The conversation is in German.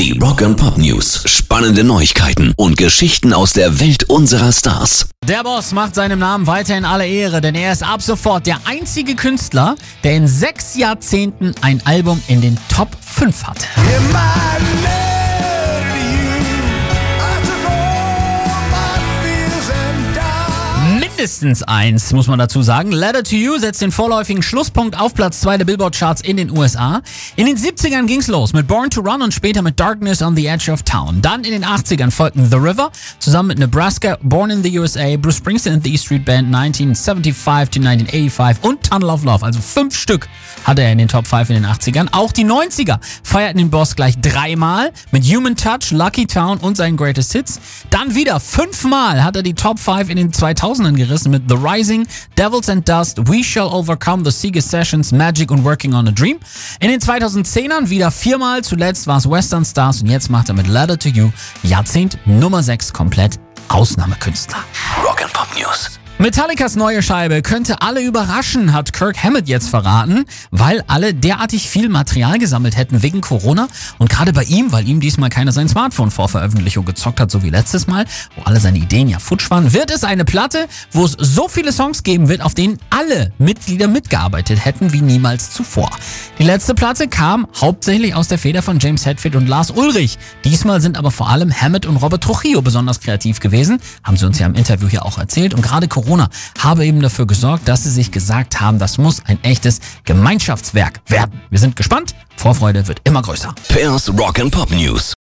Die Rock and Pop News. Spannende Neuigkeiten und Geschichten aus der Welt unserer Stars. Der Boss macht seinem Namen weiterhin alle Ehre, denn er ist ab sofort der einzige Künstler, der in sechs Jahrzehnten ein Album in den Top 5 hat. Mindestens eins, muss man dazu sagen. Letter to You setzt den vorläufigen Schlusspunkt auf Platz 2 der Billboard-Charts in den USA. In den 70ern ging's los mit Born to Run und später mit Darkness on the Edge of Town. Dann in den 80ern folgten The River zusammen mit Nebraska, Born in the USA, Bruce Springsteen and the E Street Band 1975 to 1985 und Tunnel of Love. Also fünf Stück hatte er in den Top 5 in den 80ern. Auch die 90er feierten den Boss gleich dreimal mit Human Touch, Lucky Town und seinen Greatest Hits. Dann wieder fünfmal hat er die Top 5 in den 2000ern gerissen gerissen mit The Rising, Devils and Dust, We Shall Overcome, The Sega Sessions, Magic und Working on a Dream. In den 2010ern wieder viermal, zuletzt war es Western Stars und jetzt macht er mit Letter to You Jahrzehnt Nummer 6 komplett Ausnahmekünstler. Rock'n'Pop News. Metallicas neue Scheibe könnte alle überraschen, hat Kirk Hammett jetzt verraten, weil alle derartig viel Material gesammelt hätten wegen Corona und gerade bei ihm, weil ihm diesmal keiner sein Smartphone vor Veröffentlichung gezockt hat, so wie letztes Mal, wo alle seine Ideen ja futsch waren, wird es eine Platte, wo es so viele Songs geben wird, auf denen alle Mitglieder mitgearbeitet hätten wie niemals zuvor. Die letzte Platte kam hauptsächlich aus der Feder von James Hetfield und Lars Ulrich. Diesmal sind aber vor allem Hammett und Robert Trujillo besonders kreativ gewesen, haben sie uns ja im Interview hier auch erzählt und gerade Corona Corona habe eben dafür gesorgt, dass sie sich gesagt haben, das muss ein echtes Gemeinschaftswerk werden. Wir sind gespannt. Vorfreude wird immer größer. Pairs Rock and Pop News.